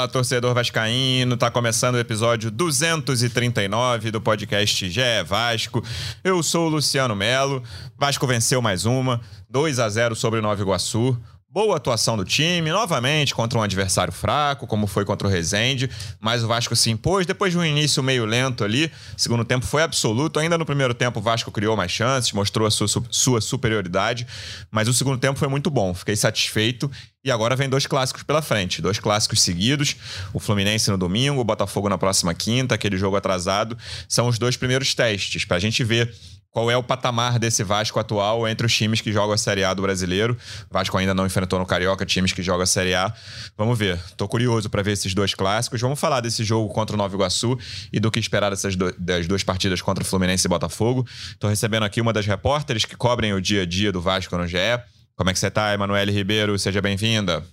Fala, torcedor vascaíno, tá começando o episódio 239 do podcast GE Vasco. Eu sou o Luciano Melo. Vasco venceu mais uma, 2 a 0 sobre o Nova Iguaçu. Boa atuação do time, novamente contra um adversário fraco, como foi contra o Rezende, mas o Vasco se impôs depois de um início meio lento ali. Segundo tempo foi absoluto. Ainda no primeiro tempo o Vasco criou mais chances, mostrou a sua, sua superioridade, mas o segundo tempo foi muito bom. Fiquei satisfeito e agora vem dois clássicos pela frente, dois clássicos seguidos. O Fluminense no domingo, o Botafogo na próxima quinta, aquele jogo atrasado. São os dois primeiros testes para a gente ver qual é o patamar desse Vasco atual entre os times que jogam a Série A do brasileiro. O Vasco ainda não enfrentou no Carioca times que jogam a Série A. Vamos ver. Tô curioso para ver esses dois clássicos. Vamos falar desse jogo contra o Nova Iguaçu e do que esperar dessas do, das duas partidas contra o Fluminense e Botafogo. Tô recebendo aqui uma das repórteres que cobrem o dia a dia do Vasco no GE. Como é que você tá, Emanuele Ribeiro? Seja bem-vinda.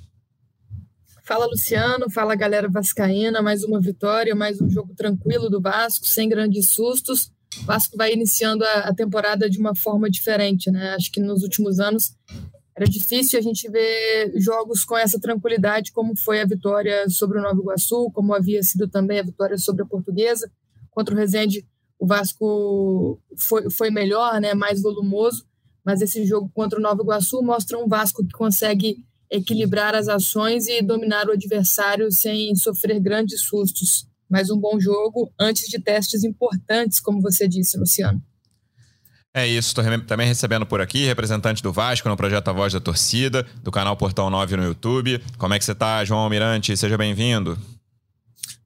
Fala Luciano, fala galera vascaína, mais uma vitória, mais um jogo tranquilo do Vasco, sem grandes sustos. O Vasco vai iniciando a, a, temporada de uma forma diferente, né? Acho que nos últimos anos era difícil a gente ver jogos com essa tranquilidade, como foi a vitória sobre o Nova Iguaçu, como havia sido também a vitória sobre a Portuguesa. Contra o Resende, o Vasco foi, foi melhor, né? Mais volumoso, mas esse jogo contra o Nova Iguaçu mostra um Vasco que consegue equilibrar as ações e dominar o adversário sem sofrer grandes sustos mas um bom jogo antes de testes importantes, como você disse, Luciano. É isso, estou também recebendo por aqui representante do Vasco no projeto A Voz da Torcida, do canal Portão 9 no YouTube. Como é que você está, João Almirante? Seja bem-vindo.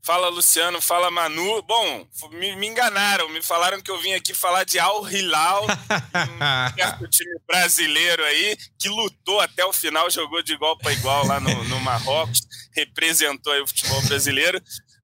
Fala Luciano, fala Manu. Bom, me, me, enganaram, me falaram que eu vim aqui falar de Al Hilal, um time brasileiro aí, que lutou até o final, jogou de igual para igual lá no, no Marrocos, representou aí o futebol brasileiro.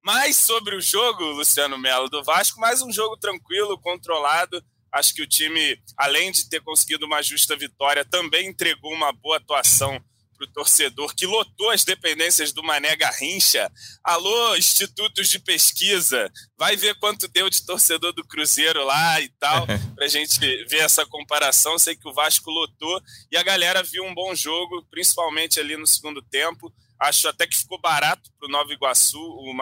Mas sobre o jogo, Luciano Melo, do Vasco, mais um jogo tranquilo, controlado. Acho que o time, além de ter conseguido uma justa vitória, também entregou uma boa atuação para o torcedor que lotou as dependências do Mané Garrincha. Alô, institutos de pesquisa, vai ver quanto deu de torcedor do Cruzeiro lá e tal, para a gente ver essa comparação. Sei que o Vasco lotou e a galera viu um bom jogo, principalmente ali no segundo tempo. Acho até que ficou barato para o Nova Iguaçu. O,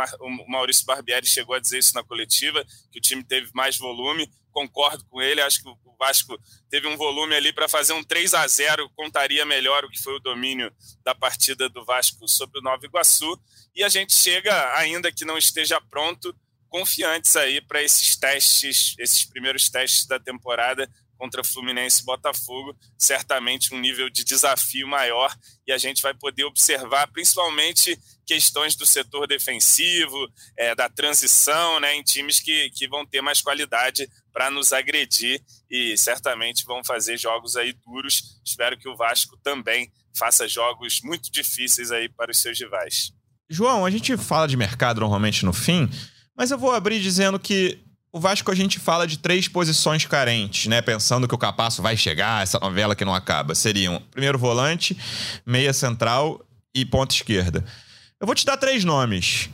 Maurício Barbieri chegou a dizer isso na coletiva, que o time teve mais volume. Concordo com ele. Acho que o Vasco teve um volume ali para fazer um 3 a 0 contaria melhor o que foi o domínio da partida do Vasco sobre o Nova Iguaçu. E a gente chega, ainda que não esteja pronto, confiantes aí para esses testes, esses primeiros testes da temporada contra Fluminense e Botafogo, certamente um nível de desafio maior e a gente vai poder observar principalmente questões do setor defensivo, é, da transição, né, em times que, que vão ter mais qualidade para nos agredir e certamente vão fazer jogos aí duros. Espero que o Vasco também faça jogos muito difíceis aí para os seus rivais. João, a gente fala de mercado normalmente no fim, mas eu vou abrir dizendo que o Vasco a gente fala de três posições carentes, né? Pensando que o Capasso vai chegar, essa novela que não acaba. Seriam primeiro volante, meia central e ponta esquerda. Eu vou te dar três nomes.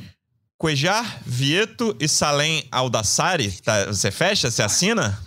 Cuejar, Vieto e Salem Aldassari. Tá, você fecha? Você assina?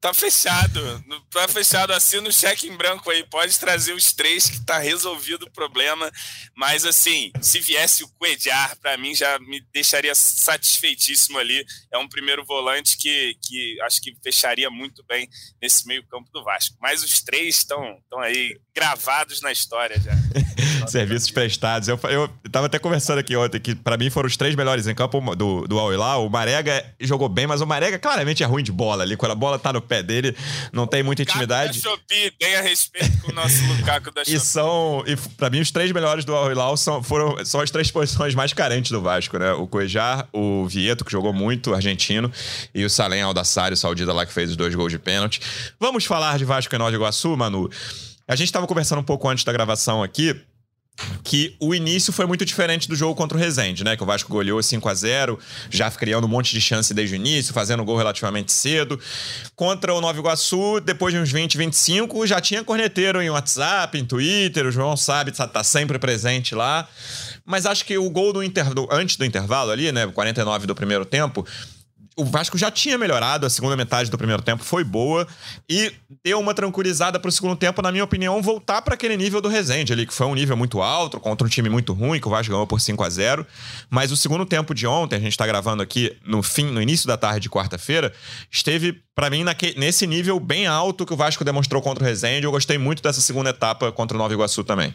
Tá fechado. Tá fechado. Assina o cheque em branco aí. Pode trazer os três que tá resolvido o problema. Mas, assim, se viesse o Coediar, para mim já me deixaria satisfeitíssimo ali. É um primeiro volante que, que acho que fecharia muito bem nesse meio-campo do Vasco. Mas os três estão aí gravados na história já. Serviços prestados. Eu, eu tava até conversando aqui ontem que para mim foram os três melhores em campo do, do Al O Marega jogou bem, mas o Marega claramente é ruim de bola ali. Quando a bola tá no pé dele, não tem muita intimidade. Da Shopee, tenha respeito com o nosso Lukaku da Shopee. E são, e pra mim, os três melhores do Al Hilal são, foram, são as três posições mais carentes do Vasco, né? O Cuejar, o Vieto, que jogou muito, argentino, e o Salem Aldassari, o saudita lá que fez os dois gols de pênalti. Vamos falar de Vasco e Nova Iguaçu, Manu? A gente estava conversando um pouco antes da gravação aqui que o início foi muito diferente do jogo contra o Rezende, né? Que o Vasco goleou 5 a 0 já criando um monte de chance desde o início, fazendo gol relativamente cedo. Contra o Nova Iguaçu, depois de uns 20, 25, já tinha corneteiro em WhatsApp, em Twitter, o João sabe, tá, tá sempre presente lá. Mas acho que o gol do, inter... antes do intervalo ali, né? 49 do primeiro tempo, o Vasco já tinha melhorado, a segunda metade do primeiro tempo foi boa e deu uma tranquilizada para o segundo tempo, na minha opinião, voltar para aquele nível do Resende ali, que foi um nível muito alto, contra um time muito ruim, que o Vasco ganhou por 5 a 0 Mas o segundo tempo de ontem, a gente está gravando aqui no fim, no início da tarde de quarta-feira, esteve, para mim, naque, nesse nível bem alto que o Vasco demonstrou contra o Resende. Eu gostei muito dessa segunda etapa contra o Nova Iguaçu também.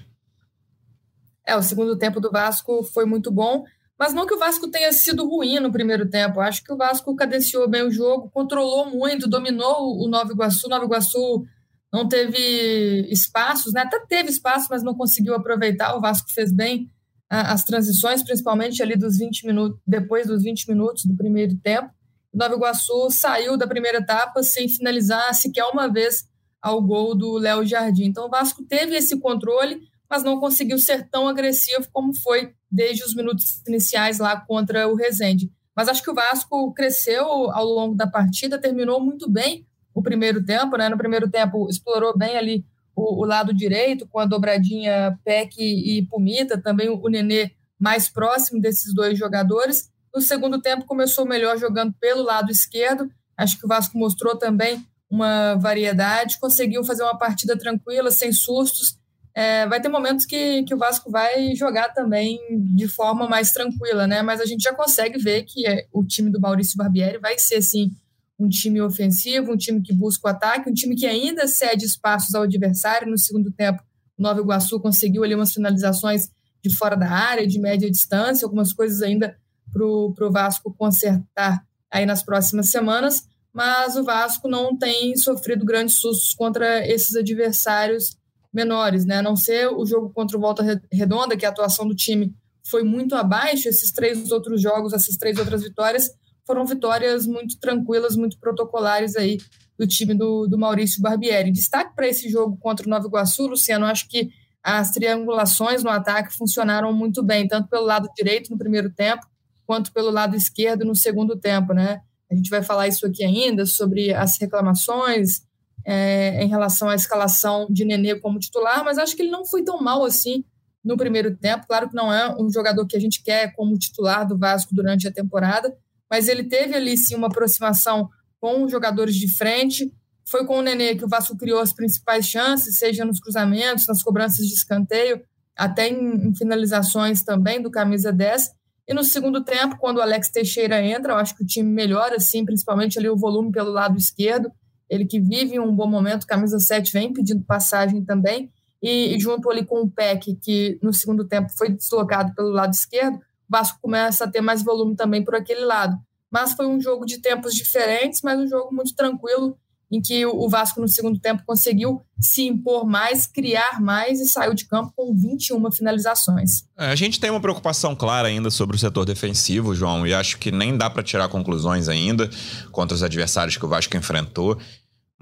É, o segundo tempo do Vasco foi muito bom. Mas não que o Vasco tenha sido ruim no primeiro tempo. Acho que o Vasco cadenciou bem o jogo, controlou muito, dominou o Nova Iguaçu. O Nova Iguaçu não teve espaços, né? até teve espaço, mas não conseguiu aproveitar. O Vasco fez bem as transições, principalmente ali dos 20 minutos, depois dos 20 minutos do primeiro tempo. O Nova Iguaçu saiu da primeira etapa sem finalizar sequer uma vez ao gol do Léo Jardim. Então o Vasco teve esse controle, mas não conseguiu ser tão agressivo como foi desde os minutos iniciais lá contra o Rezende. Mas acho que o Vasco cresceu ao longo da partida, terminou muito bem o primeiro tempo, né? No primeiro tempo explorou bem ali o, o lado direito, com a dobradinha Peck e Pumita, também o, Nenê mais próximo desses dois jogadores. No segundo tempo começou melhor jogando pelo lado esquerdo. Acho que o Vasco mostrou também uma variedade, conseguiu fazer uma partida tranquila, sem sustos, é, vai ter momentos que, que o Vasco vai jogar também de forma mais tranquila, né? Mas a gente já consegue ver que é, o time do Maurício Barbieri vai ser, sim, um time ofensivo, um time que busca o ataque, um time que ainda cede espaços ao adversário. No segundo tempo, o Nova Iguaçu conseguiu ali umas finalizações de fora da área, de média distância, algumas coisas ainda para o Vasco consertar aí nas próximas semanas, mas o Vasco não tem sofrido grandes sustos contra esses adversários menores, né? A não ser o jogo contra o Volta Redonda, que a atuação do time foi muito abaixo, esses três outros jogos, essas três outras vitórias, foram vitórias muito tranquilas, muito protocolares aí do time do, do Maurício Barbieri. Destaque para esse jogo contra o Nova Iguaçu, Luciano, acho que as triangulações no ataque funcionaram muito bem, tanto pelo lado direito no primeiro tempo, quanto pelo lado esquerdo no segundo tempo, né? A gente vai falar isso aqui ainda sobre as reclamações, é, em relação à escalação de Nenê como titular, mas acho que ele não foi tão mal assim no primeiro tempo. Claro que não é um jogador que a gente quer como titular do Vasco durante a temporada, mas ele teve ali sim uma aproximação com os jogadores de frente. Foi com o Nenê que o Vasco criou as principais chances, seja nos cruzamentos, nas cobranças de escanteio, até em, em finalizações também do camisa 10. E no segundo tempo, quando o Alex Teixeira entra, eu acho que o time melhora, assim, principalmente ali o volume pelo lado esquerdo ele que vive um bom momento, camisa 7 vem pedindo passagem também, e, e junto ali com o PEC, que no segundo tempo foi deslocado pelo lado esquerdo, o Vasco começa a ter mais volume também por aquele lado. Mas foi um jogo de tempos diferentes, mas um jogo muito tranquilo, em que o Vasco no segundo tempo conseguiu se impor mais, criar mais e saiu de campo com 21 finalizações. É, a gente tem uma preocupação clara ainda sobre o setor defensivo, João, e acho que nem dá para tirar conclusões ainda contra os adversários que o Vasco enfrentou.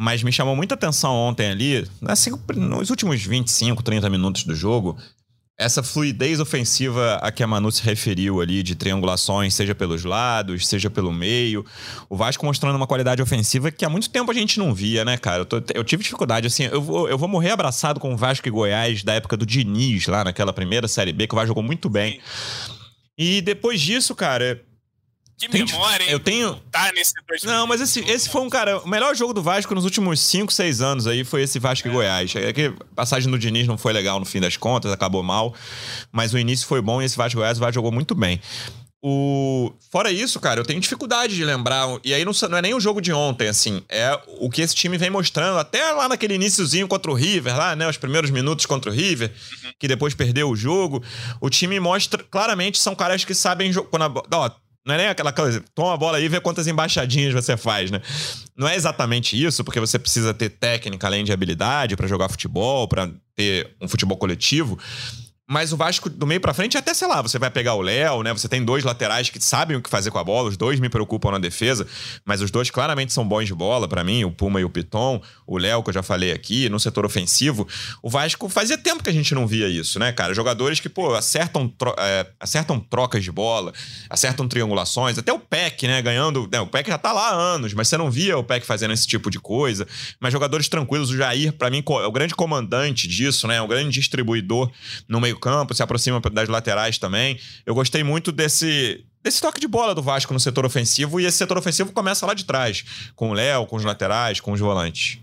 Mas me chamou muita atenção ontem ali, assim, nos últimos 25, 30 minutos do jogo, essa fluidez ofensiva a que a Manu se referiu ali, de triangulações, seja pelos lados, seja pelo meio. O Vasco mostrando uma qualidade ofensiva que há muito tempo a gente não via, né, cara? Eu, tô, eu tive dificuldade, assim, eu vou, eu vou morrer abraçado com o Vasco e Goiás da época do Diniz, lá naquela primeira Série B, que o Vasco jogou muito bem. E depois disso, cara, que tem, memória, hein? Eu tenho. Tá nesse Não, mas esse, esse foi um cara. O melhor jogo do Vasco nos últimos 5, 6 anos aí foi esse Vasco é. e Goiás. É que a passagem do Diniz não foi legal no fim das contas, acabou mal. Mas o início foi bom e esse Vasco e Goiás, o Vasco jogou muito bem. O... Fora isso, cara, eu tenho dificuldade de lembrar. E aí não, não, é nem o jogo de ontem, assim. É o que esse time vem mostrando, até lá naquele iníciozinho contra o River, lá, né? Os primeiros minutos contra o River, uhum. que depois perdeu o jogo. O time mostra claramente, são caras que sabem. Quando a... Ó, não é nem aquela coisa, toma a bola aí e vê quantas embaixadinhas você faz, né? Não é exatamente isso, porque você precisa ter técnica além de habilidade para jogar futebol, para ter um futebol coletivo. Mas o Vasco, do meio para frente, até, sei lá, você vai pegar o Léo, né? Você tem dois laterais que sabem o que fazer com a bola, os dois me preocupam na defesa, mas os dois claramente são bons de bola para mim, o Puma e o Piton, o Léo, que eu já falei aqui, no setor ofensivo. O Vasco fazia tempo que a gente não via isso, né, cara? Jogadores que, pô, acertam, tro é, acertam trocas de bola, acertam triangulações, até o Peck, né? Ganhando. Né, o Peck já tá lá há anos, mas você não via o Peck fazendo esse tipo de coisa. Mas jogadores tranquilos, o Jair, para mim, é o grande comandante disso, né? É o grande distribuidor no meio campo, se aproxima das laterais também. Eu gostei muito desse desse toque de bola do Vasco no setor ofensivo, e esse setor ofensivo começa lá de trás, com o Léo, com os laterais, com os volantes.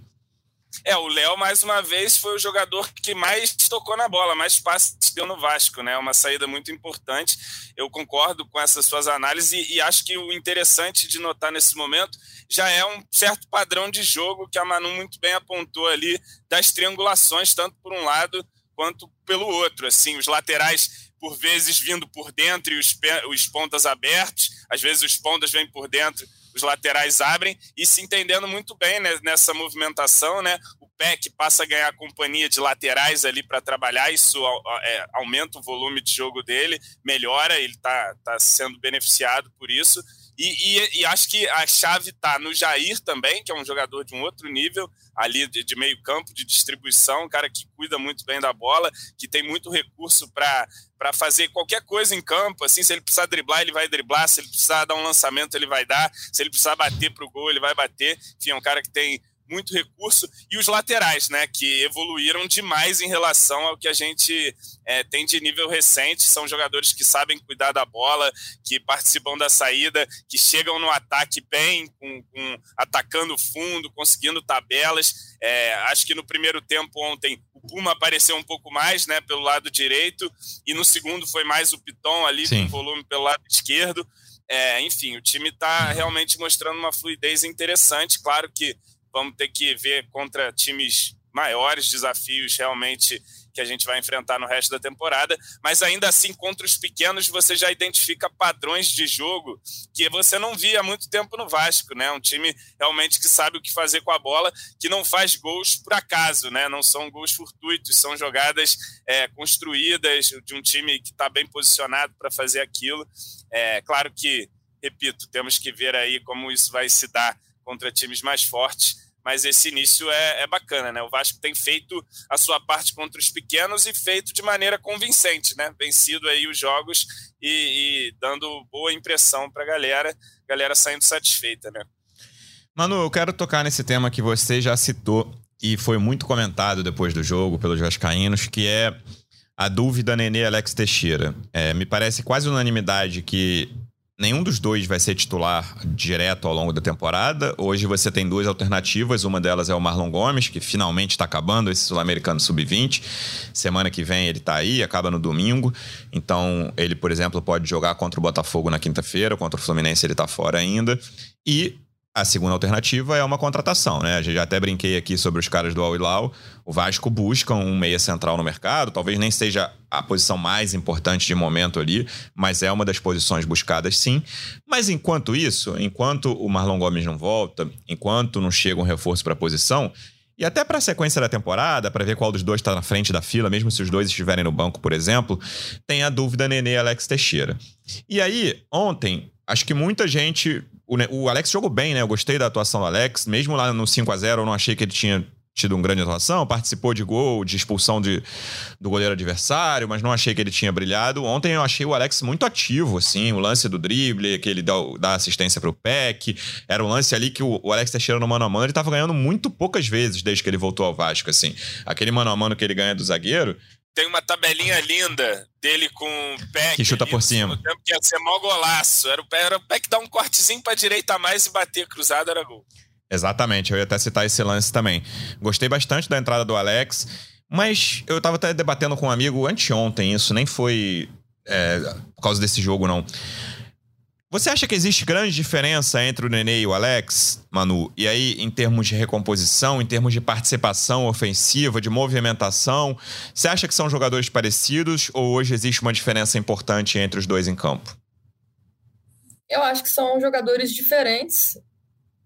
É, o Léo, mais uma vez, foi o jogador que mais tocou na bola, mais passes deu no Vasco, né? Uma saída muito importante. Eu concordo com essas suas análises e, e, acho que o interessante de notar nesse momento já é um certo padrão de jogo que a Manu muito bem apontou ali das triangulações, tanto por um lado quanto pelo outro. Assim, os laterais por vezes vindo por dentro e os, os pontas abertos, às vezes os pontas vêm por dentro os laterais abrem e se entendendo muito bem né, nessa movimentação, né? O PEC passa a ganhar companhia de laterais ali para trabalhar, isso é, aumenta o volume de jogo dele, melhora, ele está tá sendo beneficiado por isso. E, e, e, acho que a chave está no Jair também, que é um jogador de um outro nível, ali de, de, meio campo, de distribuição, um cara que cuida muito bem da bola, que tem muito recurso para fazer qualquer coisa em campo. Assim, se ele precisar driblar, ele vai driblar, se ele precisar dar um lançamento, ele vai dar, se ele precisar bater para o gol, ele vai bater. Enfim, é um cara que tem muito recurso, e os laterais, né, que evoluíram demais em relação ao que a gente é, tem de nível recente. São jogadores que sabem cuidar da bola, que participam da saída, que chegam no ataque bem, com, com atacando fundo, conseguindo tabelas. É, acho que no primeiro tempo ontem o Puma apareceu um pouco mais, né, pelo lado direito, e no segundo foi mais o Piton ali Sim. com volume pelo lado esquerdo. É, enfim, o time está realmente mostrando uma fluidez interessante. Claro que vamos ter que ver contra times maiores, desafios realmente que a gente vai enfrentar no resto da temporada, mas ainda assim contra os pequenos você já identifica padrões de jogo que você não via há muito tempo no Vasco, né? Um time realmente que sabe o que fazer com a bola, que não faz gols por acaso, né? Não são gols fortuitos, são jogadas é, construídas de um time que está bem posicionado para fazer aquilo. É claro que, repito, temos que ver aí como isso vai se dar contra times mais fortes mas esse início é, é, bacana, né? O Vasco tem feito a sua parte contra os pequenos e feito de maneira convincente, né? Vencido aí os jogos e, e dando boa impressão para a galera, galera saindo satisfeita, né? Manu, eu quero tocar nesse tema que você já citou e foi muito comentado depois do jogo pelos vascaínos, que é a dúvida Nenê Alex Teixeira. É, me parece quase unanimidade que Nenhum dos dois vai ser titular direto ao longo da temporada. Hoje você tem duas alternativas. Uma delas é o Marlon Gomes, que finalmente está acabando esse Sul-Americano Sub-20. Semana que vem ele está aí, acaba no domingo. Então ele, por exemplo, pode jogar contra o Botafogo na quinta-feira, contra o Fluminense ele está fora ainda. E a segunda alternativa é uma contratação, né? Já até brinquei aqui sobre os caras do Al Hilal. O Vasco busca um meia central no mercado, talvez nem seja a posição mais importante de momento ali, mas é uma das posições buscadas sim. Mas enquanto isso, enquanto o Marlon Gomes não volta, enquanto não chega um reforço para a posição, e até para a sequência da temporada, para ver qual dos dois está na frente da fila, mesmo se os dois estiverem no banco, por exemplo, tem a dúvida Nenê Alex Teixeira. E aí, ontem, acho que muita gente o, o Alex jogou bem, né? Eu gostei da atuação do Alex. Mesmo lá no 5 a 0 eu não achei que ele tinha tido uma grande atuação, participou de gol, de expulsão de, do goleiro adversário, mas não achei que ele tinha brilhado. Ontem eu achei o Alex muito ativo, assim, o lance do drible, que ele dá, dá assistência para o Peck, era um lance ali que o, o Alex Teixeira no mano a mano, ele estava ganhando muito poucas vezes desde que ele voltou ao Vasco, assim. Aquele mano a mano que ele ganha do zagueiro, tem uma tabelinha linda dele com o Peck. Que chuta por cima. Tempo, que ia ser mó golaço. Era o, era o Peck dar um cortezinho pra direita a mais e bater cruzado, era gol. Exatamente, eu ia até citar esse lance também. Gostei bastante da entrada do Alex, mas eu tava até debatendo com um amigo anteontem, isso nem foi é, por causa desse jogo, não. Você acha que existe grande diferença entre o Nenê e o Alex, Manu? E aí, em termos de recomposição, em termos de participação ofensiva, de movimentação, você acha que são jogadores parecidos ou hoje existe uma diferença importante entre os dois em campo? Eu acho que são jogadores diferentes.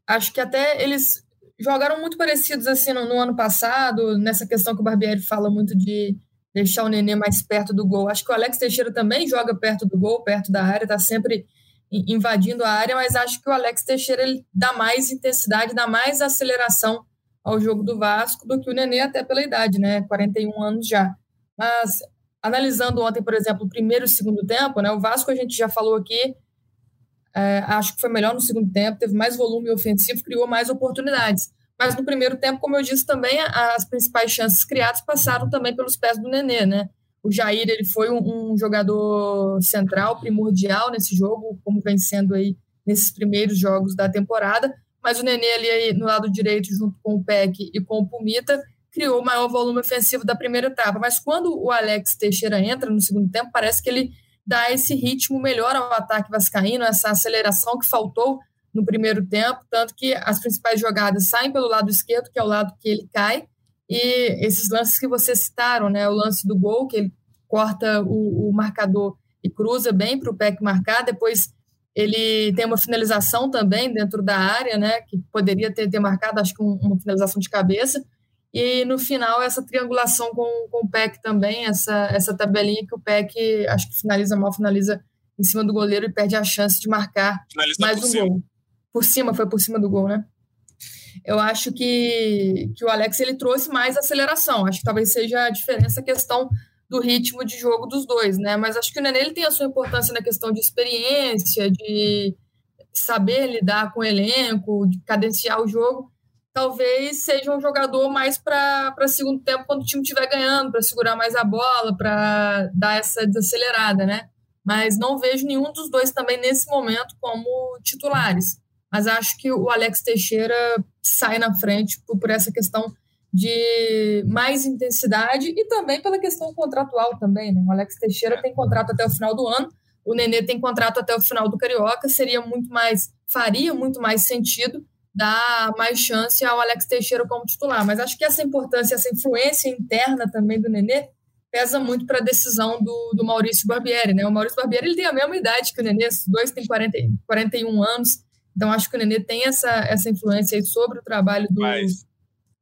Acho que até eles jogaram muito parecidos assim no, no ano passado, nessa questão que o Barbieri fala muito de deixar o Nenê mais perto do gol. Acho que o Alex Teixeira também joga perto do gol, perto da área, está sempre invadindo a área, mas acho que o Alex Teixeira ele dá mais intensidade, dá mais aceleração ao jogo do Vasco do que o Nenê, até pela idade, né? 41 anos já. Mas analisando ontem, por exemplo, o primeiro e o segundo tempo, né? O Vasco a gente já falou aqui, é, acho que foi melhor no segundo tempo, teve mais volume ofensivo, criou mais oportunidades. Mas no primeiro tempo, como eu disse também, as principais chances criadas passaram também pelos pés do Nenê, né? O Jair ele foi um, um jogador central, primordial nesse jogo, como vem sendo aí nesses primeiros jogos da temporada. Mas o Nenê ali no lado direito, junto com o Peck e com o Pumita, criou o maior volume ofensivo da primeira etapa. Mas quando o Alex Teixeira entra no segundo tempo, parece que ele dá esse ritmo melhor ao ataque vascaíno, essa aceleração que faltou no primeiro tempo, tanto que as principais jogadas saem pelo lado esquerdo, que é o lado que ele cai, e esses lances que vocês citaram, né, o lance do gol, que ele corta o, o marcador e cruza bem para o Peck marcar, depois ele tem uma finalização também dentro da área, né, que poderia ter, ter marcado, acho que um, uma finalização de cabeça, e no final, essa triangulação com, com o PEC também, essa, essa tabelinha que o PEC acho que finaliza mal, finaliza em cima do goleiro e perde a chance de marcar finaliza mais um cima. gol. Por cima, foi por cima do gol, né? Eu acho que, que o Alex ele trouxe mais aceleração. Acho que talvez seja a diferença a questão do ritmo de jogo dos dois, né? Mas acho que o Nenê ele tem a sua importância na questão de experiência, de saber lidar com o elenco, de cadenciar o jogo talvez seja um jogador mais para segundo tempo, quando o time estiver ganhando, para segurar mais a bola, para dar essa desacelerada, né? Mas não vejo nenhum dos dois também nesse momento como titulares. Mas acho que o Alex Teixeira sai na frente por, por essa questão de mais intensidade e também pela questão contratual também, né? O Alex Teixeira tem contrato até o final do ano, o Nenê tem contrato até o final do Carioca, seria muito mais, faria muito mais sentido dar mais chance ao Alex Teixeira como titular. Mas acho que essa importância, essa influência interna também do Nenê pesa muito para a decisão do, do Maurício Barbieri. Né? O Maurício Barbieri ele tem a mesma idade que o Nenê, os dois têm 40, 41 anos. Então acho que o Nenê tem essa, essa influência sobre o trabalho do, Mas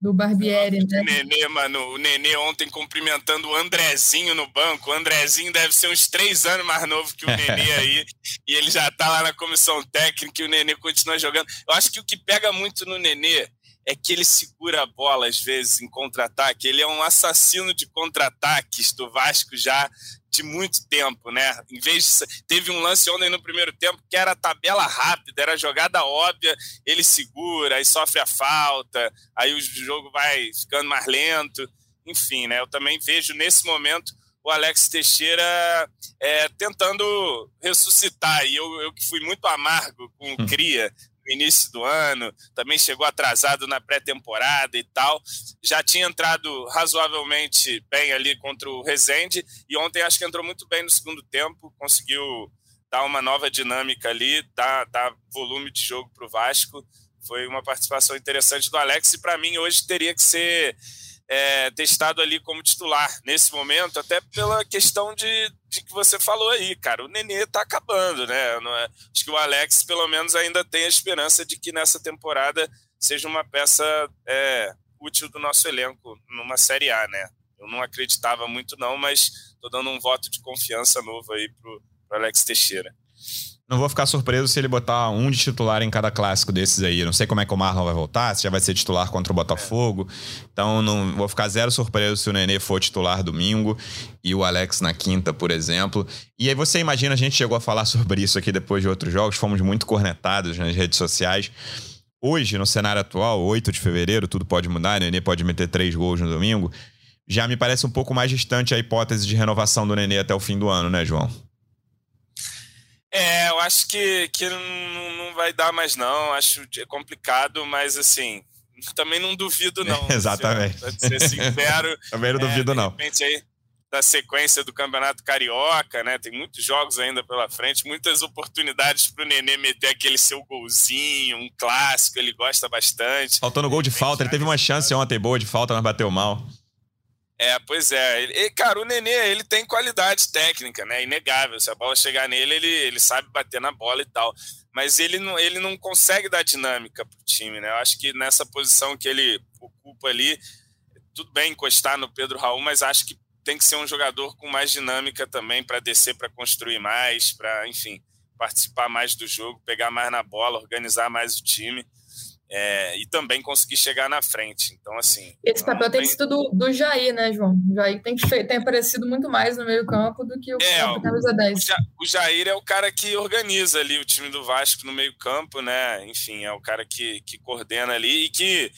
do Barbieri, né? O Nenê, mano, o Nenê ontem cumprimentando o Andrezinho no banco. O Andrezinho deve ser uns três anos mais novo que o Nenê aí. e ele já tá lá na comissão técnica e o Nenê continua jogando. Eu acho que o que pega muito no Nenê é que ele segura a bola às vezes em contra-ataque. Ele é um assassino de contra-ataques do Vasco já de muito tempo, né? Em vez de, teve um lance ontem no primeiro tempo que era tabela rápida, era jogada óbvia, ele segura, aí sofre a falta, aí o jogo vai ficando mais lento, enfim, né? Eu também vejo nesse momento o Alex Teixeira é, tentando ressuscitar. E eu, eu que fui muito amargo com o hum. Cria, início do ano, também chegou atrasado na pré-temporada e tal. Já tinha entrado razoavelmente bem ali contra o Rezende e ontem acho que entrou muito bem no segundo tempo, conseguiu dar uma nova dinâmica ali, dar, dar volume de jogo para o Vasco. Foi uma participação interessante do Alex e para mim hoje teria que ser é, testado ali como titular nesse momento, até pela questão de, de que você falou aí, cara. O Nenê tá acabando, né? É, acho que o Alex, pelo menos, ainda tem a esperança de que nessa temporada seja uma peça é, útil do nosso elenco numa Série A, né? Eu não acreditava muito, não, mas tô dando um voto de confiança novo aí pro, pro Alex Teixeira. Não vou ficar surpreso se ele botar um de titular em cada clássico desses aí. Não sei como é que o Marlon vai voltar, se já vai ser titular contra o Botafogo. Então não vou ficar zero surpreso se o Nenê for titular domingo e o Alex na quinta, por exemplo. E aí você imagina, a gente chegou a falar sobre isso aqui depois de outros jogos, fomos muito cornetados nas redes sociais. Hoje, no cenário atual, 8 de fevereiro, tudo pode mudar, o Nenê pode meter três gols no domingo. Já me parece um pouco mais distante a hipótese de renovação do Nenê até o fim do ano, né, João? É, eu acho que, que não, não vai dar mais, não. Acho complicado, mas assim, também não duvido, não. exatamente. Pra ser sincero. também não duvido, é, não. Aí, da sequência do Campeonato Carioca, né? Tem muitos jogos ainda pela frente, muitas oportunidades para o Nenê meter aquele seu golzinho, um clássico, ele gosta bastante. Faltando gol de falta, ele teve uma chance ontem boa de falta, mas bateu mal. É, pois é. E, cara, o Nenê, ele tem qualidade técnica, né? Inegável. Se a bola chegar nele, ele, ele sabe bater na bola e tal. Mas ele não, ele não consegue dar dinâmica pro time, né? Eu acho que nessa posição que ele ocupa ali, tudo bem encostar no Pedro Raul, mas acho que tem que ser um jogador com mais dinâmica também para descer, para construir mais, para, enfim, participar mais do jogo, pegar mais na bola, organizar mais o time é, e também conseguir chegar na frente. Então, assim. Esse papel tem, tem sido do, do Jair, né, João? O Jair tem, tem aparecido muito mais no meio-campo do que o é, campo camisa 10. O Jair é o cara que organiza ali o time do Vasco no meio-campo, né? Enfim, é o cara que, que coordena ali e que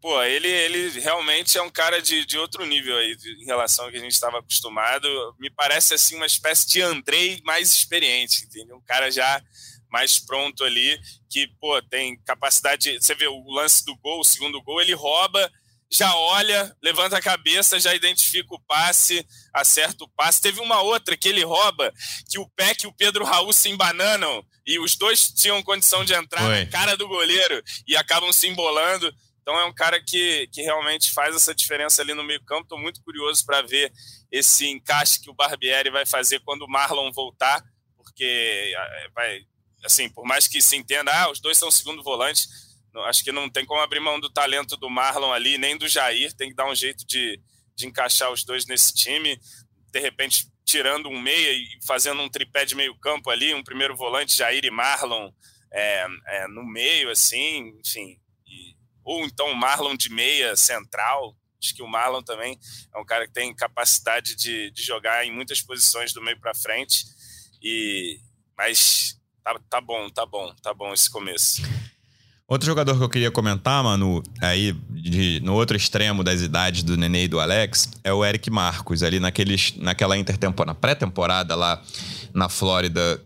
pô, ele, ele realmente é um cara de, de outro nível aí em relação ao que a gente estava acostumado. Me parece assim uma espécie de Andrei mais experiente, entendeu? Um cara já mais pronto ali, que, pô, tem capacidade. Você vê o lance do gol, o segundo gol, ele rouba, já olha, levanta a cabeça, já identifica o passe, acerta o passe. Teve uma outra que ele rouba, que o Peck e o Pedro Raul se embananam e os dois tinham condição de entrar Oi. na cara do goleiro e acabam se embolando. Então é um cara que, que realmente faz essa diferença ali no meio-campo. Estou muito curioso para ver esse encaixe que o Barbieri vai fazer quando o Marlon voltar, porque vai, assim, por mais que se entenda, ah, os dois são segundo volante, acho que não tem como abrir mão do talento do Marlon ali, nem do Jair, tem que dar um jeito de, de encaixar os dois nesse time, de repente tirando um meia e fazendo um tripé de meio campo ali, um primeiro volante, Jair e Marlon é, é, no meio, assim, enfim, ou então o Marlon de meia central. Acho que o Marlon também é um cara que tem capacidade de, de jogar em muitas posições do meio para frente. E mas tá, tá bom, tá bom, tá bom esse começo. Outro jogador que eu queria comentar, mano, aí de, no outro extremo das idades do Nenê e do Alex, é o Eric Marcos, ali naqueles, naquela intertemporada, pré-temporada lá na Flórida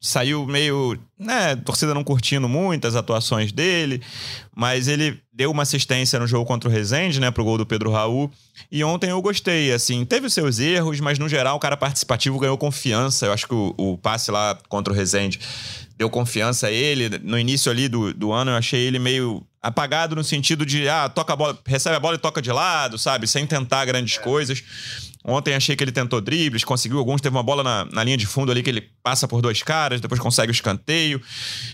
saiu meio, né, torcida não curtindo muito as atuações dele, mas ele deu uma assistência no jogo contra o Rezende, né, pro gol do Pedro Raul. E ontem eu gostei, assim, teve os seus erros, mas no geral o cara participativo ganhou confiança. Eu acho que o, o passe lá contra o Rezende deu confiança a ele. No início ali do, do ano eu achei ele meio apagado no sentido de, ah, toca a bola, recebe a bola e toca de lado, sabe, sem tentar grandes é. coisas. Ontem achei que ele tentou dribles, conseguiu alguns, teve uma bola na, na, linha de fundo ali que ele passa por dois caras, depois consegue o escanteio.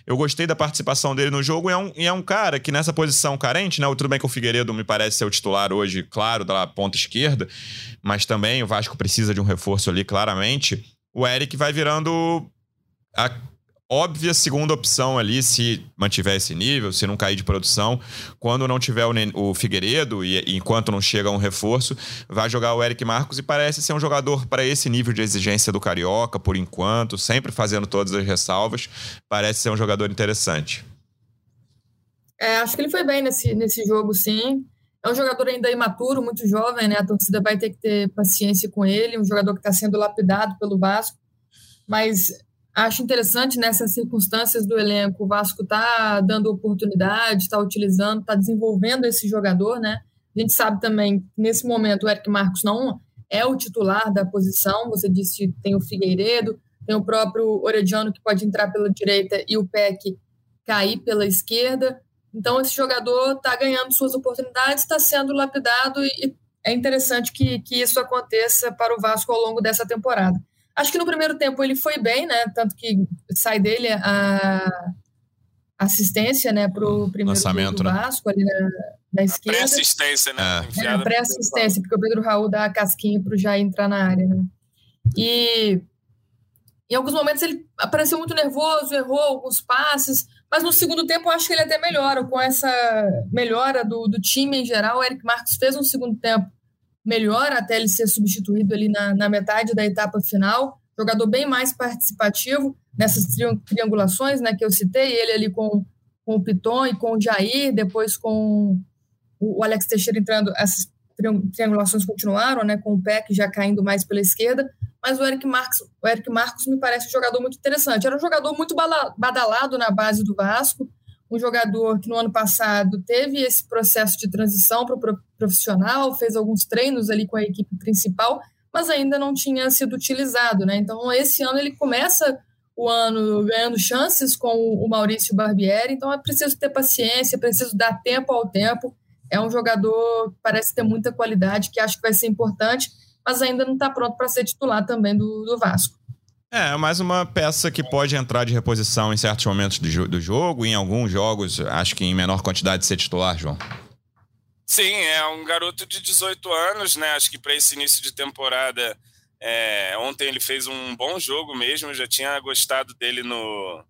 Eu gostei da participação dele no jogo e é um, e é um cara que nessa posição carente, né? Tudo bem que o Figueiredo me parece ser o titular hoje, claro, da ponta esquerda, mas também o Vasco precisa de um reforço ali, claramente. O Eric vai virando a óbvia segunda opção ali, se mantiver esse nível, se não cair de produção. Quando não tiver o, Figueiredo e, e, enquanto não chega um reforço, vai jogar o Eric Marcos e parece ser um jogador para esse nível de exigência do Carioca, por enquanto, sempre fazendo todas as ressalvas. Parece ser um jogador interessante. É, acho que ele foi bem nesse, nesse jogo, sim. É um jogador ainda imaturo, muito jovem, né? A torcida vai ter que ter paciência com ele, um jogador que está sendo lapidado pelo Vasco. Mas Acho interessante nessas circunstâncias do elenco, o Vasco está dando oportunidade, está utilizando, está desenvolvendo esse jogador, né? A gente sabe também nesse momento o Eric Marcos não é o titular da posição. Você disse tem o Figueiredo, tem o próprio Orediano que pode entrar pela direita e o Peck cair pela esquerda. Então esse jogador está ganhando suas oportunidades, está sendo lapidado e é interessante que, que isso aconteça para o Vasco ao longo dessa temporada. Acho que no primeiro tempo ele foi bem, né? Tanto que sai dele a assistência, né, para o primeiro Lançamento, do né? Vasco, né? ali na, na esquerda. Pré-assistência, né? É, é pré-assistência, porque o Pedro Raul dá a casquinha para o Jair entrar na área, né? E em alguns momentos ele apareceu muito nervoso, errou alguns passes, mas no segundo tempo eu acho que ele até melhora, com essa melhora do, do time em geral. O Eric Marcos fez um segundo tempo melhor até ele ser substituído ali na, na metade da etapa final. Jogador bem mais participativo nessas triangulações né, que eu citei, ele ali com, com o Piton e com o Jair, depois com o Alex Teixeira entrando, essas triangulações continuaram, né, com o Peck já caindo mais pela esquerda, mas o Eric Marcos, o Eric Marcos me parece um jogador muito interessante. Era um jogador muito badalado na base do Vasco, um jogador que no ano passado teve esse processo de transição para o profissional, fez alguns treinos ali com a equipe principal, mas ainda não tinha sido utilizado, né? Então esse ano ele começa o ano ganhando chances com o Maurício Barbieri, então é preciso ter paciência, é preciso dar tempo ao tempo. É um jogador que parece ter muita qualidade, que acho que vai ser importante, mas ainda não está pronto para ser titular também do, do Vasco. É, mais uma peça que pode entrar de reposição em certos momentos do, do jogo, em alguns jogos, acho que em menor quantidade ser titular, João. Sim, é um garoto de 18 anos, né? Acho que para esse início de temporada, é, ontem ele fez um bom jogo mesmo, eu já tinha gostado dele no,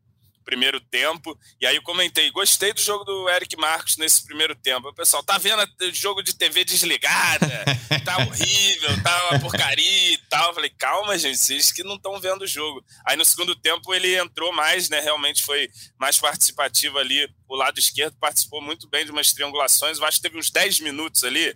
primeiro tempo. E aí eu comentei, gostei do jogo do Eric Marcos nesse primeiro tempo. O pessoal, tá vendo o jogo de TV desligada? Tá tá horrível, tá uma porcaria e tal. Eu falei, calma, gente, vocês que não estão vendo o jogo. Aí no segundo tempo ele entrou mais, né? Realmente foi mais participativo ali. O lado esquerdo participou muito bem de umas triangulações. Eu acho que teve uns 10 minutos ali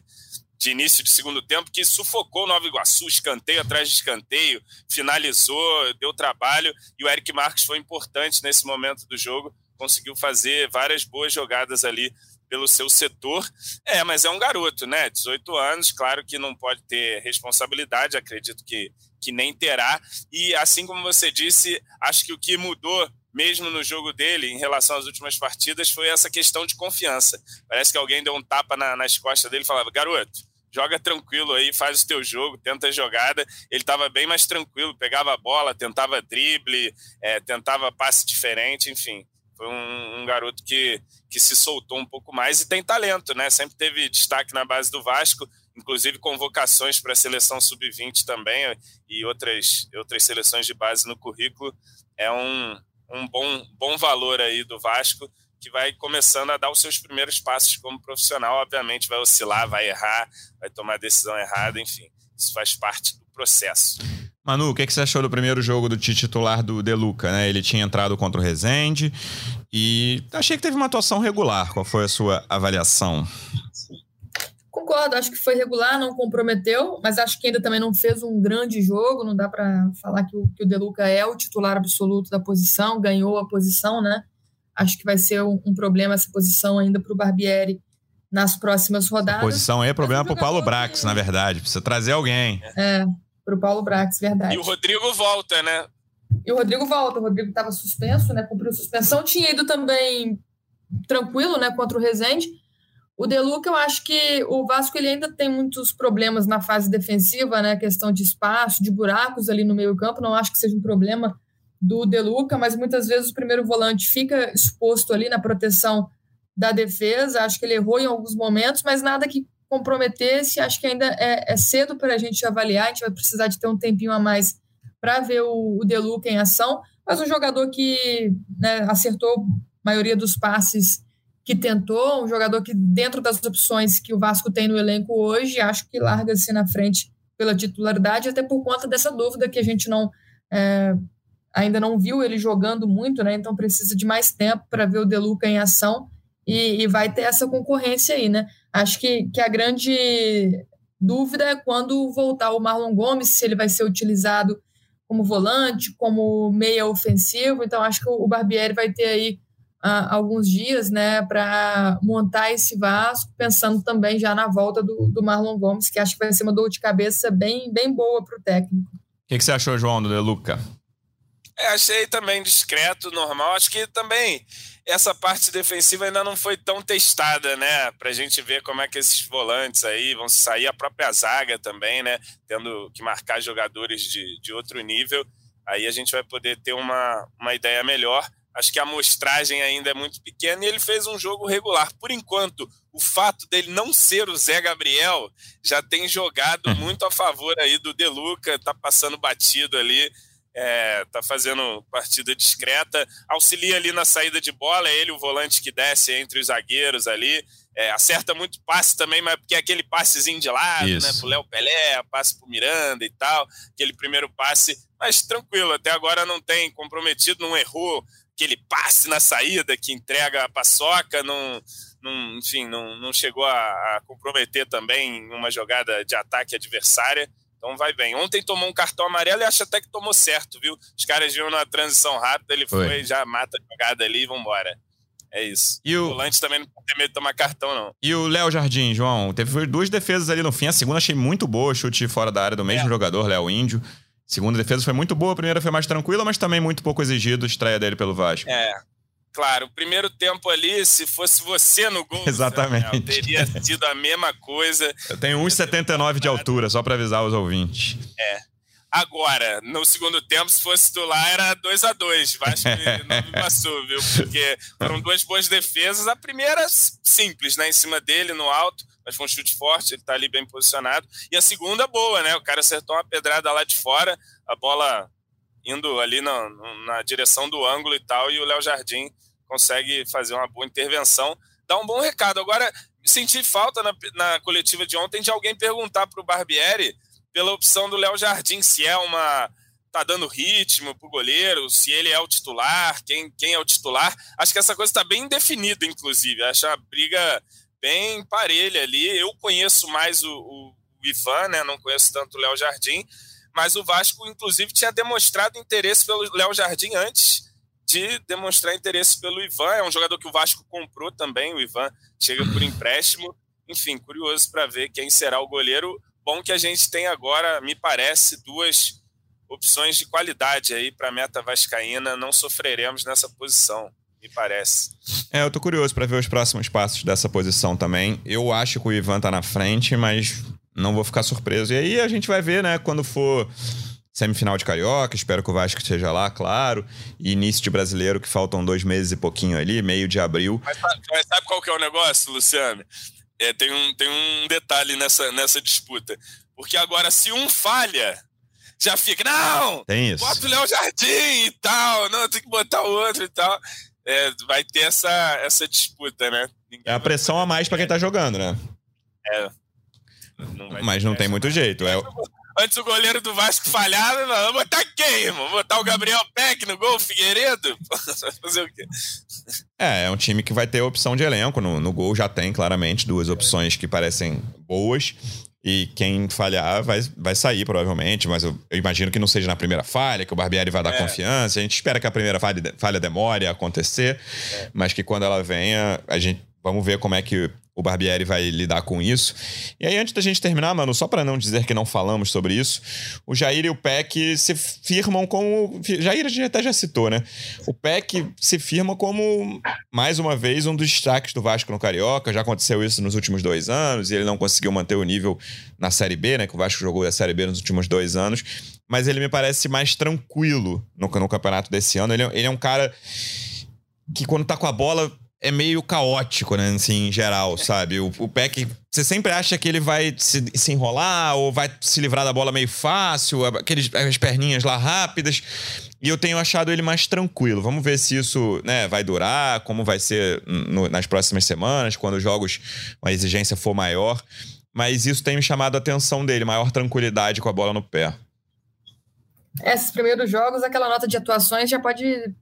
de início de segundo tempo que sufocou o Nova Iguaçu, escanteio atrás de escanteio, finalizou, deu trabalho e o Eric Marques foi importante nesse momento do jogo, conseguiu fazer várias boas jogadas ali pelo seu setor. É, mas é um garoto, né? 18 anos, claro que não pode ter responsabilidade, acredito que, que nem terá. E assim como você disse, acho que o que mudou mesmo no jogo dele, em relação às últimas partidas, foi essa questão de confiança. Parece que alguém deu um tapa na, nas costas dele e falava: garoto, joga tranquilo aí, faz o teu jogo, tenta a jogada. Ele estava bem mais tranquilo, pegava a bola, tentava drible, é, tentava passe diferente, enfim. Foi um, um, garoto que, que se soltou um pouco mais e tem talento, né? Sempre teve destaque na base do Vasco, inclusive convocações para a seleção sub-20 também e outras, outras seleções de base no currículo. É um, um bom, bom valor aí do Vasco que vai começando a dar os seus primeiros passos como profissional. Obviamente vai oscilar, vai errar, vai tomar decisão errada, enfim, isso faz parte do processo. Manu, o que, que você achou do primeiro jogo do titular do Deluca? Né? Ele tinha entrado contra o Rezende e achei que teve uma atuação regular. Qual foi a sua avaliação? Concordo, acho que foi regular, não comprometeu, mas acho que ainda também não fez um grande jogo. Não dá para falar que o, que o Deluca é o titular absoluto da posição, ganhou a posição, né? Acho que vai ser um, um problema essa posição ainda para o Barbieri nas próximas rodadas. A posição aí é problema para o Paulo Brax, na verdade. Precisa trazer alguém. É, para o Paulo Brax, verdade. E o Rodrigo volta, né? E o Rodrigo volta. O Rodrigo estava suspenso, né? Cumpriu suspensão. Tinha ido também tranquilo, né? Contra o Rezende. O Deluca, eu acho que o Vasco ele ainda tem muitos problemas na fase defensiva, né? Questão de espaço, de buracos ali no meio campo. Não acho que seja um problema do Deluca, mas muitas vezes o primeiro volante fica exposto ali na proteção da defesa. Acho que ele errou em alguns momentos, mas nada que comprometesse, acho que ainda é, é cedo para a gente avaliar, a gente vai precisar de ter um tempinho a mais para ver o, o Deluca em ação, mas um jogador que né, acertou a maioria dos passes que tentou, um jogador que dentro das opções que o Vasco tem no elenco hoje, acho que larga-se na frente pela titularidade, até por conta dessa dúvida que a gente não é, ainda não viu ele jogando muito, né? Então precisa de mais tempo para ver o Deluca em ação e, e, vai ter essa concorrência aí, né? Acho que, que a grande dúvida é quando voltar o Marlon Gomes, se ele vai ser utilizado como volante, como meia ofensivo. Então, acho que o Barbieri vai ter aí uh, alguns dias né, para montar esse Vasco, pensando também já na volta do, do, Marlon Gomes, que acho que vai ser uma dor de cabeça bem, bem boa para o técnico. O que, que, você achou, João, do De Luca? É, achei também discreto, normal. Acho que também essa parte defensiva ainda não foi tão testada, né? Para a gente ver como é que esses volantes aí vão sair, a própria zaga também, né? Tendo que marcar jogadores de, de outro nível. Aí a gente vai poder ter uma, uma ideia melhor. Acho que a amostragem ainda é muito pequena e ele fez um jogo regular. Por enquanto, o fato dele não ser o Zé Gabriel já tem jogado hum. muito a favor aí do Deluca, tá passando batido ali é, tá fazendo partida discreta, auxilia ali na saída de bola, é ele o volante que desce entre os zagueiros ali, é, acerta muito passe também, mas porque é aquele passezinho de lado, né, Isso. né, pro Léo Pelé, passe pro Miranda e tal, aquele primeiro passe, mas tranquilo, até agora não tem comprometido, não errou aquele passe na saída que entrega a paçoca, não, não enfim, não, não chegou a, a comprometer também uma jogada de ataque adversária, então vai bem. Ontem tomou um cartão amarelo e acho até que tomou certo, viu? Os caras viram na transição rápida, ele foi, foi já mata a jogada ali e vambora. É isso. E o volante também não ter medo de tomar cartão, não. E o Léo Jardim, João, teve duas defesas ali no fim. A segunda achei muito boa, chute fora da área do mesmo é. jogador, Léo Índio. Segunda defesa foi muito boa, a primeira foi mais tranquila, mas também muito pouco exigido, estreia dele pelo Vasco. É, Claro, o primeiro tempo ali, se fosse você no gol, Exatamente. Samuel, teria sido a mesma coisa. Eu tenho 1,79 de altura, só para avisar os ouvintes. É. Agora, no segundo tempo, se fosse tu lá, era 2 a 2 Vasco não me passou, viu? Porque foram duas boas defesas. A primeira, simples, né? Em cima dele, no alto, mas foi um chute forte, ele tá ali bem posicionado. E a segunda, boa, né? O cara acertou uma pedrada lá de fora, a bola indo ali na, na direção do ângulo e tal, e o Léo Jardim consegue fazer uma boa intervenção, dá um bom recado. Agora, senti falta na, na coletiva de ontem de alguém perguntar para o Barbieri pela opção do Léo Jardim, se é uma. tá dando ritmo pro goleiro, se ele é o titular, quem, quem é o titular. Acho que essa coisa está bem definida, inclusive. Acho a briga bem parelha ali. Eu conheço mais o, o, o Ivan, né? Não conheço tanto o Léo Jardim, mas o Vasco, inclusive, tinha demonstrado interesse pelo Léo Jardim antes de demonstrar interesse pelo Ivan. É um jogador que o Vasco comprou também, o Ivan chega por empréstimo. Enfim, curioso para ver quem será o goleiro. Bom que a gente tem agora, me parece, duas opções de qualidade aí para a meta vascaína. Não sofreremos nessa posição, me parece. É, eu tô curioso para ver os próximos passos dessa posição também. Eu acho que o Ivan tá na frente, mas não vou ficar surpreso. E aí a gente vai ver, né, quando for semifinal de Carioca, espero que o Vasco esteja lá, claro. E início de brasileiro, que faltam dois meses e pouquinho ali, meio de abril. Mas, mas sabe qual que é o negócio, Luciano? É, tem, um, tem um detalhe nessa, nessa disputa. Porque agora, se um falha, já fica, não! Tem isso. Bota o Léo Jardim e tal, não, tem que botar o outro e tal. É, vai ter essa, essa disputa, né? Ninguém é a pressão a mais para quem tá jogando, né? É. Não Mas não tem muito jeito. É, Antes o goleiro do Vasco falhava, vou botar quem, irmão? Botar o Gabriel Peck no gol, Figueiredo? fazer o quê? É, é um time que vai ter opção de elenco. No, no gol já tem claramente duas opções que parecem boas. E quem falhar vai, vai sair, provavelmente, mas eu, eu, imagino que não seja na primeira falha, que o Barbieri vai dar é. confiança. A gente espera que a primeira falha, falha demore a acontecer, é. mas que quando ela venha, a gente vamos ver como é que o Barbieri vai lidar com isso. E aí, antes da gente terminar, mano, só para não dizer que não falamos sobre isso, o Jair e o Peck se firmam como. Jair a gente até já citou, né? O Peck se firma como, mais uma vez, um dos destaques do Vasco no Carioca. Já aconteceu isso nos últimos dois anos e ele não conseguiu manter o nível na Série B, né? Que o Vasco jogou a Série B nos últimos dois anos. Mas ele me parece mais tranquilo no, no campeonato desse ano. Ele, é, ele é um cara que, quando tá com a bola é meio caótico, né? Assim, em geral, sabe? O, o Peck, você sempre acha que ele vai se, se, enrolar ou vai se livrar da bola meio fácil, aqueles, as perninhas lá rápidas. E eu tenho achado ele mais tranquilo. Vamos ver se isso né, vai durar, como vai ser no, nas próximas semanas, quando os jogos, a exigência for maior. Mas isso tem me chamado a atenção dele, maior tranquilidade com a bola no pé. Esses primeiros jogos, aquela nota de atuações já pode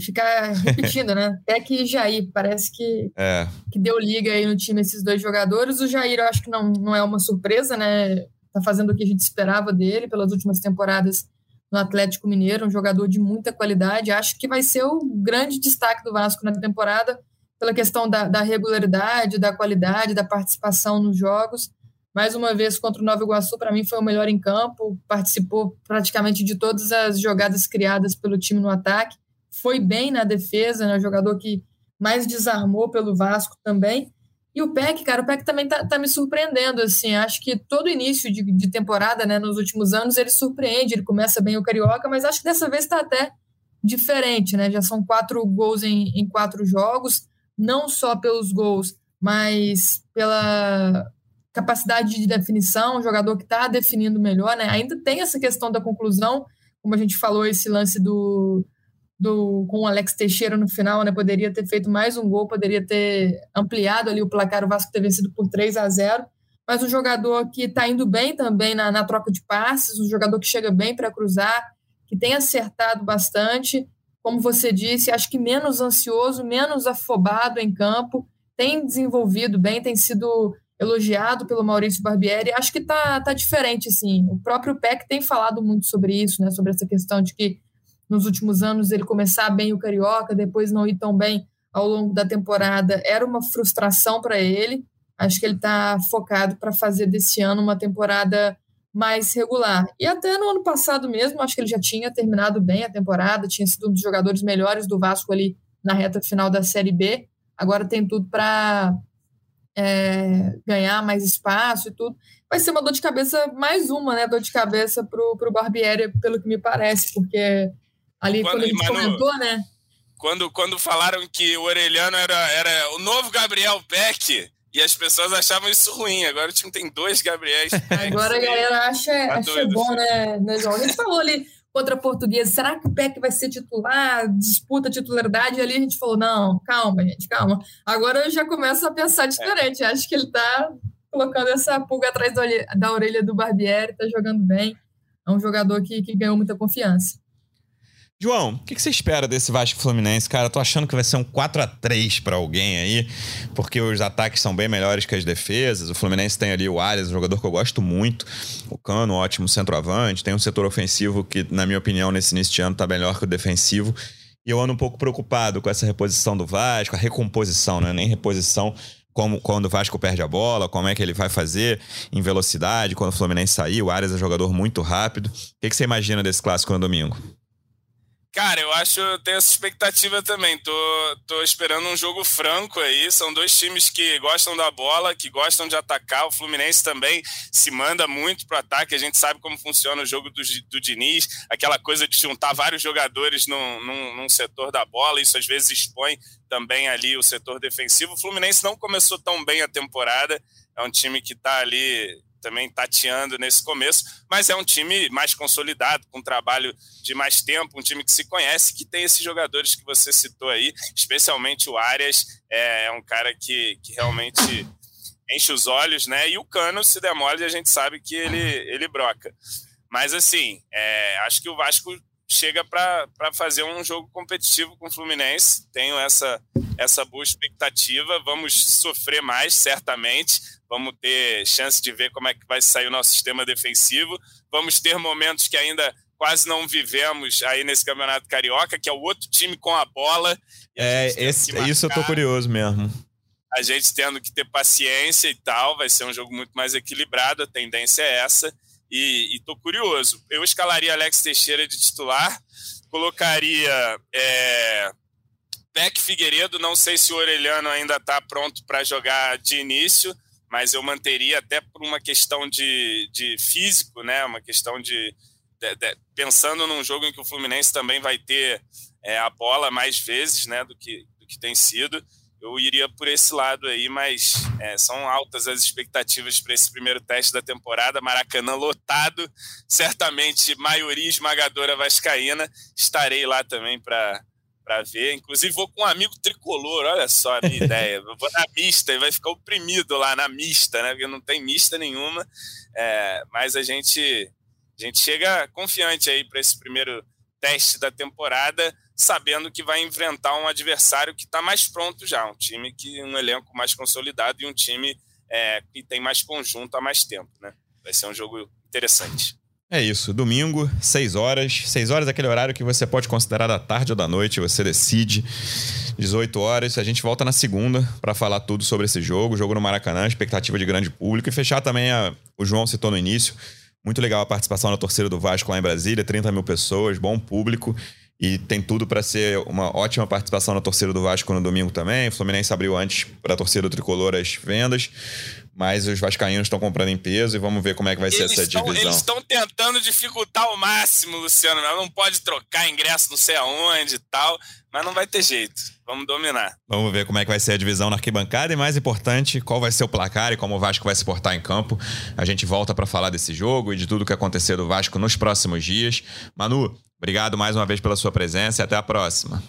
ficar repetindo, né? Até que Jair, parece que, é. que deu liga aí no time esses dois jogadores. O Jair, eu acho que não, não é uma surpresa, né? Tá fazendo o que a gente esperava dele pelas últimas temporadas no Atlético Mineiro, um jogador de muita qualidade. Acho que vai ser o grande destaque do Vasco na temporada pela questão da, da regularidade, da qualidade, da participação nos jogos. Mais uma vez contra o Nova Iguaçu, para mim foi o melhor em campo, participou praticamente de todas as jogadas criadas pelo time no ataque foi bem na defesa, né? O jogador que mais desarmou pelo Vasco também. E o Peck, cara, o Peck também tá, tá me surpreendendo, assim, acho que todo início de, de, temporada, né, nos últimos anos, ele surpreende, ele começa bem o Carioca, mas acho que dessa vez está até diferente, né, já são quatro gols em, em quatro jogos, não só pelos gols, mas pela capacidade de definição, um jogador que está definindo melhor, né, ainda tem essa questão da conclusão, como a gente falou, esse lance do, do, com o Alex Teixeira no final, né? Poderia ter feito mais um gol, poderia ter ampliado ali o placar, o Vasco ter vencido por 3 a 0 mas um jogador que está indo bem também na, na, troca de passes, um jogador que chega bem para cruzar, que tem acertado bastante, como você disse, acho que menos ansioso, menos afobado em campo, tem desenvolvido bem, tem sido elogiado pelo Maurício Barbieri, acho que está tá diferente, sim. O próprio PEC tem falado muito sobre isso, né, sobre essa questão de que nos últimos anos ele começar bem o Carioca, depois não ir tão bem ao longo da temporada, era uma frustração para ele. Acho que ele está focado para fazer desse ano uma temporada mais regular. E até no ano passado mesmo, acho que ele já tinha terminado bem a temporada, tinha sido um dos jogadores melhores do Vasco ali na reta final da Série B. Agora tem tudo para é, ganhar mais espaço e tudo. Vai ser uma dor de cabeça, mais uma, né? Dor de cabeça para o Barbieri, pelo que me parece, porque Ali quando, quando a gente comentou, né? Quando, quando falaram que o Orelhano era, era o novo Gabriel Peck, e as pessoas achavam isso ruim. Agora o time tem dois Gabriéis. Agora a galera acha, tá acha bom, né, né, João? A gente falou ali, contra a Portuguesa. Será que o Peck vai ser titular? Disputa titularidade? E ali a gente falou: não, calma, gente, calma. Agora eu já começo a pensar diferente. É. Acho que ele está colocando essa pulga atrás da orelha do Barbieri, está jogando bem. É um jogador que, que ganhou muita confiança. João, o que, que, você espera desse Vasco Fluminense? Cara, eu tô achando que vai ser um 4 a 3 para alguém aí, porque os ataques são bem melhores que as defesas. O Fluminense tem ali o Arias, um jogador que eu gosto muito. O Cano, ótimo centroavante. Tem um setor ofensivo que, na minha opinião, nesse início de ano tá melhor que o defensivo. E eu ando um pouco preocupado com essa reposição do Vasco, a recomposição, né? Nem reposição, como quando o Vasco perde a bola, como é que ele vai fazer em velocidade, quando o Fluminense sair. O Arias é um jogador muito rápido. O que, que você imagina desse clássico no domingo? Cara, eu acho, eu tenho essa expectativa também. Tô, tô esperando um jogo franco aí. São dois times que gostam da bola, que gostam de atacar. O Fluminense também se manda muito pro ataque. A gente sabe como funciona o jogo do, do Diniz, aquela coisa de juntar vários jogadores num, num, num setor da bola. Isso às vezes expõe também ali o setor defensivo. O Fluminense não começou tão bem a temporada. É um time que está ali também tateando nesse começo, mas é um time mais consolidado, com um trabalho de mais tempo, um time que se conhece, que tem esses jogadores que você citou aí, especialmente o Arias, é, é um cara que, que realmente enche os olhos, né? E o Cano, se demole, a gente sabe que ele, ele broca. Mas assim, é, acho que o Vasco chega para fazer um jogo competitivo com o Fluminense. Tenho essa, essa boa expectativa. Vamos sofrer mais, certamente. Vamos ter chance de ver como é que vai sair o nosso sistema defensivo. Vamos ter momentos que ainda quase não vivemos aí nesse Campeonato Carioca, que é o outro time com a bola. é, esse, isso eu tô curioso mesmo. A gente tendo que ter paciência e tal, vai ser um jogo muito mais equilibrado, a tendência é essa. E, estou curioso. Eu escalaria Alex Teixeira de titular, colocaria é, Peck Figueiredo. Não sei se o Orelhano ainda está pronto para jogar de início, mas eu manteria até por uma questão de, de físico, né? Uma questão de, de, de, pensando num jogo em que o Fluminense também vai ter é, a bola mais vezes, né? Do que, do que tem sido eu iria por esse lado aí, mas é, são altas as expectativas para esse primeiro teste da temporada. Maracanã lotado, certamente maioria esmagadora vascaína. Estarei lá também para para ver. Inclusive, vou com um amigo tricolor, olha só a minha ideia. Eu vou na mista e vai ficar oprimido lá na mista, né? Porque não tem mista nenhuma. É, mas a gente, a gente chega confiante aí para esse primeiro teste da temporada sabendo que vai enfrentar um adversário que está mais pronto já, um time que um elenco mais consolidado e um time é, que tem mais conjunto há mais tempo, né? Vai ser um jogo interessante. É isso, domingo, 6 horas. 6 horas é aquele horário que você pode considerar da tarde ou da noite, você decide. 18 horas, a gente volta na segunda para falar tudo sobre esse jogo, jogo no Maracanã, expectativa de grande público e fechar também a, o João citou no início. Muito legal a participação da torcida do Vasco lá em Brasília, 30 mil pessoas, bom público. E tem tudo para ser uma ótima participação na torcida do Vasco no domingo também. O Fluminense abriu antes para a torcida do Tricolor as vendas, mas os vascaínos estão comprando em peso e vamos ver como é que vai eles ser essa divisão. Eles estão tentando dificultar ao máximo, Luciano. Não pode trocar ingresso não sei aonde e tal, mas não vai ter jeito. Vamos dominar. Vamos ver como é que vai ser a divisão na arquibancada e, mais importante, qual vai ser o placar e como o Vasco vai se portar em campo. A gente volta para falar desse jogo e de tudo que acontecer do Vasco nos próximos dias. Manu, Obrigado mais uma vez pela sua presença e até a próxima.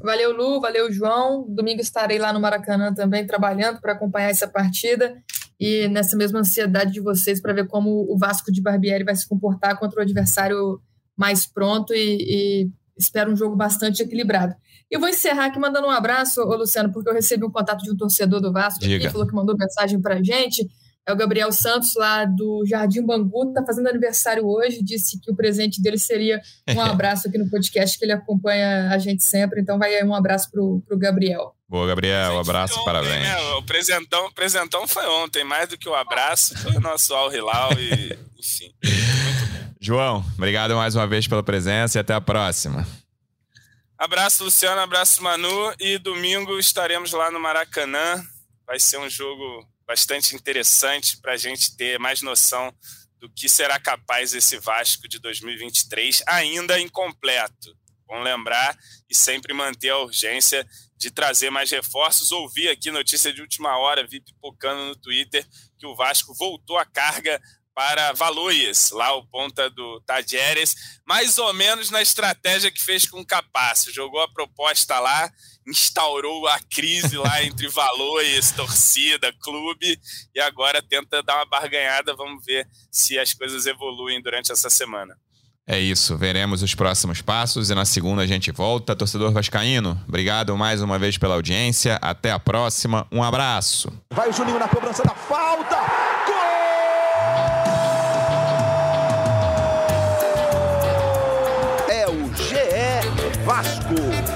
Valeu, Lu, valeu, João. Domingo estarei lá no Maracanã também trabalhando para acompanhar essa partida e nessa mesma ansiedade de vocês para ver como o Vasco de Barbieri vai se comportar contra o adversário mais pronto e, e espero um jogo bastante equilibrado. Eu vou encerrar aqui mandando um abraço, ô Luciano, porque eu recebi um contato de um torcedor do Vasco Diga. que falou que mandou mensagem para a gente é o Gabriel Santos, lá do Jardim Bangu, está fazendo aniversário hoje, disse que o presente dele seria um abraço aqui no podcast, que ele acompanha a gente sempre, então vai aí um abraço para o Gabriel. Boa, Gabriel, um abraço, ontem, parabéns. Né? O presentão, o presentão foi ontem, mais do que o abraço, foi o nosso Al Hilal e, enfim. João, obrigado mais uma vez pela presença e até a próxima. Abraço, Luciano, abraço, Manu, e domingo estaremos lá no Maracanã. Vai ser um jogo bastante interessante para a gente ter mais noção do que será capaz esse Vasco de 2023, ainda incompleto. Vamos lembrar e sempre manter a urgência de trazer mais reforços. Ouvi aqui notícia de última hora, vi pipocando no Twitter, que o Vasco voltou à carga para Valois, lá o ponta do Tadjeres, mais ou menos na estratégia que fez com o Capasso. Jogou a proposta lá, instaurou a crise lá entre Valois, torcida, clube, e agora tenta dar uma barganhada. Vamos ver se as coisas evoluem durante essa semana. É isso, veremos os próximos passos e na segunda a gente volta. Torcedor Vascaíno, obrigado mais uma vez pela audiência. Até a próxima, um abraço. Vai o Juninho na cobrança da falta. Gol! É o GE Vasco.